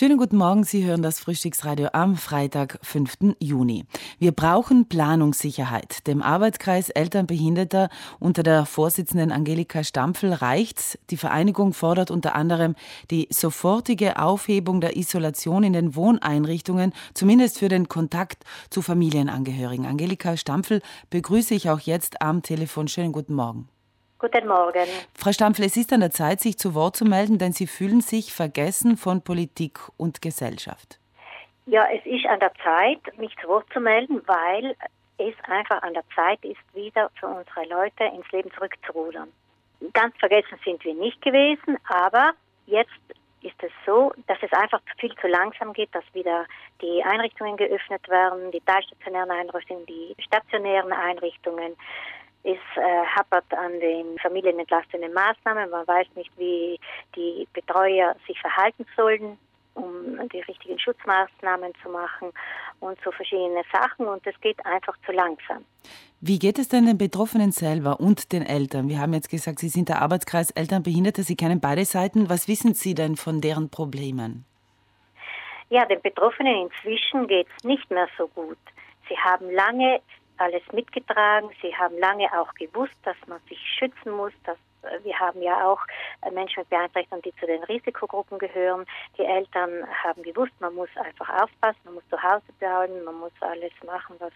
Schönen guten Morgen, Sie hören das Frühstücksradio am Freitag, 5. Juni. Wir brauchen Planungssicherheit. Dem Arbeitskreis Eltern Behinderter unter der Vorsitzenden Angelika Stampfel reicht's. Die Vereinigung fordert unter anderem die sofortige Aufhebung der Isolation in den Wohneinrichtungen, zumindest für den Kontakt zu Familienangehörigen. Angelika Stampfel begrüße ich auch jetzt am Telefon. Schönen guten Morgen. Guten Morgen. Frau Stampfel, es ist an der Zeit, sich zu Wort zu melden, denn Sie fühlen sich vergessen von Politik und Gesellschaft. Ja, es ist an der Zeit, mich zu Wort zu melden, weil es einfach an der Zeit ist, wieder für unsere Leute ins Leben zurückzurudern. Ganz vergessen sind wir nicht gewesen, aber jetzt ist es so, dass es einfach viel zu langsam geht, dass wieder die Einrichtungen geöffnet werden, die teilstationären Einrichtungen, die stationären Einrichtungen, es äh, hapert an den familienentlastenden Maßnahmen. Man weiß nicht, wie die Betreuer sich verhalten sollen, um die richtigen Schutzmaßnahmen zu machen und so verschiedene Sachen. Und es geht einfach zu langsam. Wie geht es denn den Betroffenen selber und den Eltern? Wir haben jetzt gesagt, Sie sind der Arbeitskreis Elternbehinderte. Sie kennen beide Seiten. Was wissen Sie denn von deren Problemen? Ja, den Betroffenen inzwischen geht es nicht mehr so gut. Sie haben lange alles mitgetragen. Sie haben lange auch gewusst, dass man sich schützen muss, dass äh, wir haben ja auch äh, Menschen mit Beeinträchtigung, die zu den Risikogruppen gehören. Die Eltern haben gewusst, man muss einfach aufpassen, man muss zu Hause bleiben, man muss alles machen, was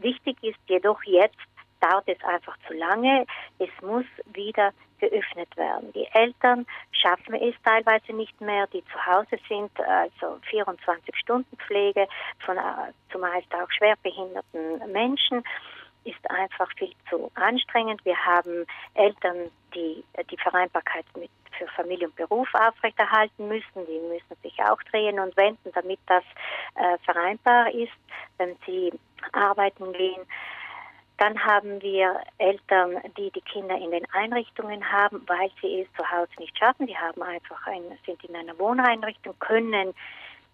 wichtig ist. Jedoch jetzt dauert es einfach zu lange. Es muss wieder geöffnet werden. Die Eltern schaffen es teilweise nicht mehr, die zu Hause sind, also 24 Stunden Pflege von äh, zumeist auch schwerbehinderten Menschen ist einfach viel zu anstrengend. Wir haben Eltern, die die Vereinbarkeit mit für Familie und Beruf aufrechterhalten müssen. Die müssen sich auch drehen und wenden, damit das äh, vereinbar ist, wenn sie arbeiten gehen. Dann haben wir Eltern, die die Kinder in den Einrichtungen haben, weil sie es zu Hause nicht schaffen. Die haben einfach ein, sind in einer Wohneinrichtung, können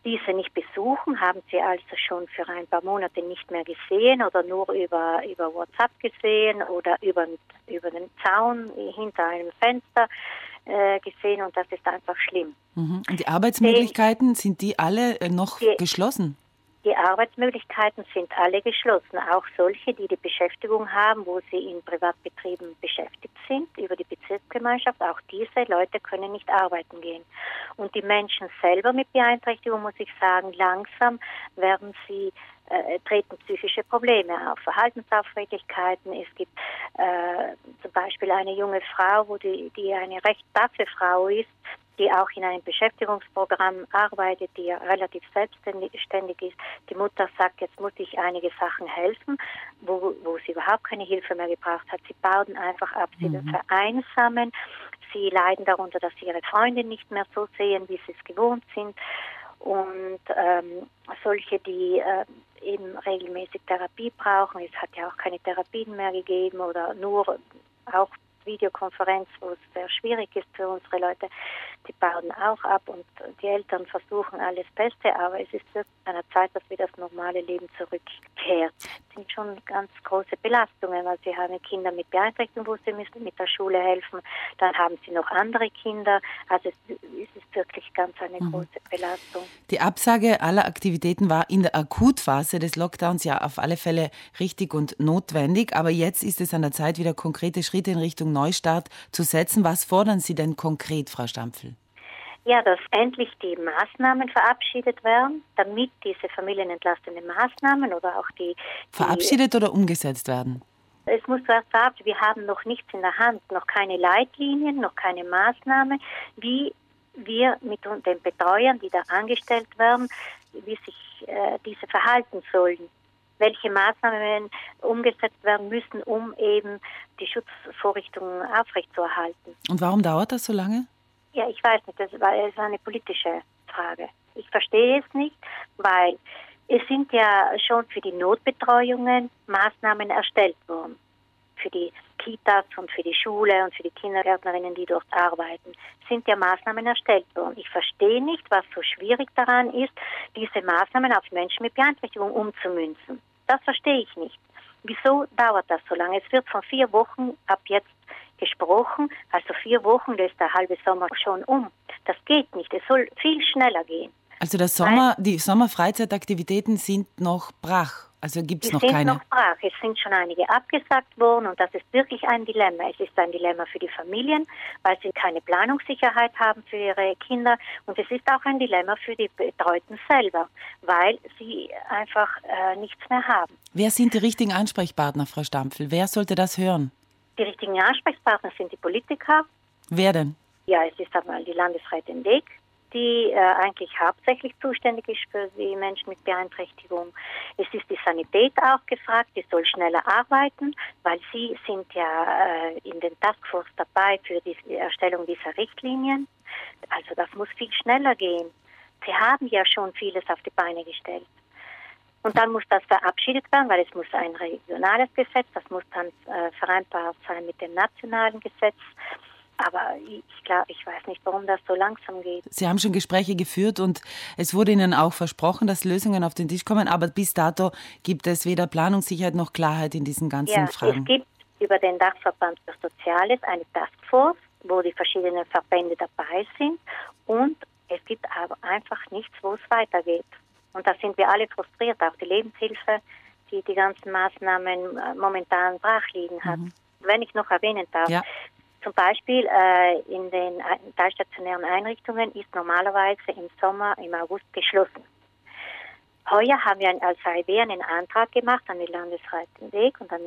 diese nicht besuchen, haben sie also schon für ein paar Monate nicht mehr gesehen oder nur über, über WhatsApp gesehen oder über, über den Zaun hinter einem Fenster äh, gesehen und das ist einfach schlimm. Mhm. Und die Arbeitsmöglichkeiten, sind die alle äh, noch die, geschlossen? Die Arbeitsmöglichkeiten sind alle geschlossen, auch solche, die die Beschäftigung haben, wo sie in Privatbetrieben beschäftigt sind, über die Bezirksgemeinschaft. Auch diese Leute können nicht arbeiten gehen. Und die Menschen selber mit Beeinträchtigung, muss ich sagen, langsam werden sie äh, treten psychische Probleme auf, Verhaltensauffälligkeiten. Es gibt äh, zum Beispiel eine junge Frau, wo die, die eine recht taffe Frau ist, die auch in einem Beschäftigungsprogramm arbeitet, die ja relativ selbstständig ist. Die Mutter sagt, jetzt muss ich einige Sachen helfen, wo, wo sie überhaupt keine Hilfe mehr gebraucht hat. Sie bauen einfach ab, sie mhm. vereinsamen. Sie leiden darunter, dass sie ihre Freunde nicht mehr so sehen, wie sie es gewohnt sind. Und ähm, solche, die äh, eben regelmäßig Therapie brauchen, es hat ja auch keine Therapien mehr gegeben oder nur auch Videokonferenz, wo es sehr schwierig ist für unsere Leute, die bauen auch ab und die Eltern versuchen alles Beste, aber es ist wirklich an der Zeit, dass wieder das normale Leben zurückkehrt. Das sind schon ganz große Belastungen, weil sie haben Kinder mit Beeinträchtigung, wo sie müssen mit der Schule helfen, dann haben sie noch andere Kinder, also es, ist wirklich ganz eine mhm. große Belastung. Die Absage aller Aktivitäten war in der Akutphase des Lockdowns ja auf alle Fälle richtig und notwendig, aber jetzt ist es an der Zeit, wieder konkrete Schritte in Richtung Neustart zu setzen. Was fordern Sie denn konkret, Frau Stampfel? Ja, dass endlich die Maßnahmen verabschiedet werden, damit diese familienentlastenden Maßnahmen oder auch die, die verabschiedet oder umgesetzt werden. Es muss zuerst verabschiedet. Wir haben noch nichts in der Hand, noch keine Leitlinien, noch keine Maßnahme, wie wir mit den Betreuern, die da angestellt werden, wie sich äh, diese verhalten sollen welche Maßnahmen umgesetzt werden müssen, um eben die Schutzvorrichtungen aufrechtzuerhalten. Und warum dauert das so lange? Ja, ich weiß nicht, das war, das war eine politische Frage. Ich verstehe es nicht, weil es sind ja schon für die Notbetreuungen Maßnahmen erstellt worden. Für die Kitas und für die Schule und für die Kindergärtnerinnen, die dort arbeiten, sind ja Maßnahmen erstellt worden. Ich verstehe nicht, was so schwierig daran ist, diese Maßnahmen auf Menschen mit Beeinträchtigung umzumünzen. Das verstehe ich nicht. Wieso dauert das so lange? Es wird von vier Wochen ab jetzt gesprochen, also vier Wochen löst der halbe Sommer schon um. Das geht nicht. Es soll viel schneller gehen. Also der Sommer, die Sommerfreizeitaktivitäten sind noch brach. Also gibt es noch keine? Sind noch brach. Es sind schon einige abgesagt worden und das ist wirklich ein Dilemma. Es ist ein Dilemma für die Familien, weil sie keine Planungssicherheit haben für ihre Kinder und es ist auch ein Dilemma für die Betreuten selber, weil sie einfach äh, nichts mehr haben. Wer sind die richtigen Ansprechpartner, Frau Stampfel? Wer sollte das hören? Die richtigen Ansprechpartner sind die Politiker. Wer denn? Ja, es ist einmal die Landesrätin Weg, die äh, eigentlich hauptsächlich zuständig ist für die Menschen mit Beeinträchtigung. Es ist die Sanität auch gefragt, die soll schneller arbeiten, weil sie sind ja äh, in den Taskforce dabei für die Erstellung dieser Richtlinien. Also das muss viel schneller gehen. Sie haben ja schon vieles auf die Beine gestellt. Und dann muss das verabschiedet werden, weil es muss ein regionales Gesetz, das muss dann äh, vereinbart sein mit dem nationalen Gesetz. Aber ich glaube, ich weiß nicht, warum das so langsam geht. Sie haben schon Gespräche geführt und es wurde Ihnen auch versprochen, dass Lösungen auf den Tisch kommen. Aber bis dato gibt es weder Planungssicherheit noch Klarheit in diesen ganzen ja, Fragen. Es gibt über den Dachverband für Soziales eine Taskforce, wo die verschiedenen Verbände dabei sind. Und es gibt aber einfach nichts, wo es weitergeht. Und da sind wir alle frustriert, auch die Lebenshilfe, die die ganzen Maßnahmen äh, momentan brach liegen hat. Mhm. Wenn ich noch erwähnen darf, ja. Zum Beispiel äh, in den teilstationären Einrichtungen ist normalerweise im Sommer, im August geschlossen. Heuer haben wir als AIB einen Antrag gemacht an die Landesrätin Weg und dann,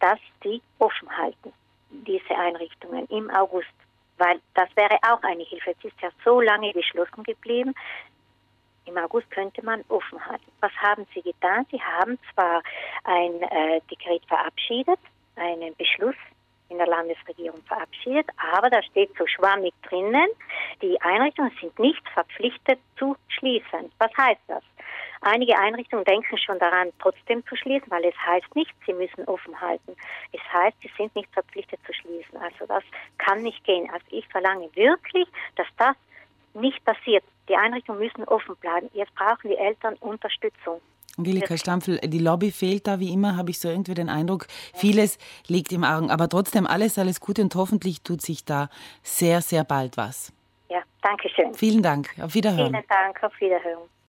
dass die offen halten, diese Einrichtungen im August. Weil das wäre auch eine Hilfe. Es ist ja so lange geschlossen geblieben. Im August könnte man offen halten. Was haben Sie getan? Sie haben zwar ein äh, Dekret verabschiedet, einen Beschluss in der Landesregierung verabschiedet, aber da steht so schwammig drinnen, die Einrichtungen sind nicht verpflichtet zu schließen. Was heißt das? Einige Einrichtungen denken schon daran, trotzdem zu schließen, weil es heißt nicht, sie müssen offen halten. Es heißt, sie sind nicht verpflichtet zu schließen. Also das kann nicht gehen. Also ich verlange wirklich, dass das nicht passiert. Die Einrichtungen müssen offen bleiben. Jetzt brauchen die Eltern Unterstützung. Angelika Stampfel, die Lobby fehlt da wie immer, habe ich so irgendwie den Eindruck. Vieles liegt im Augen. Aber trotzdem alles, alles Gute und hoffentlich tut sich da sehr, sehr bald was. Ja, danke schön. Vielen Dank. Auf Wiederhören. Vielen Dank. Auf Wiederhören.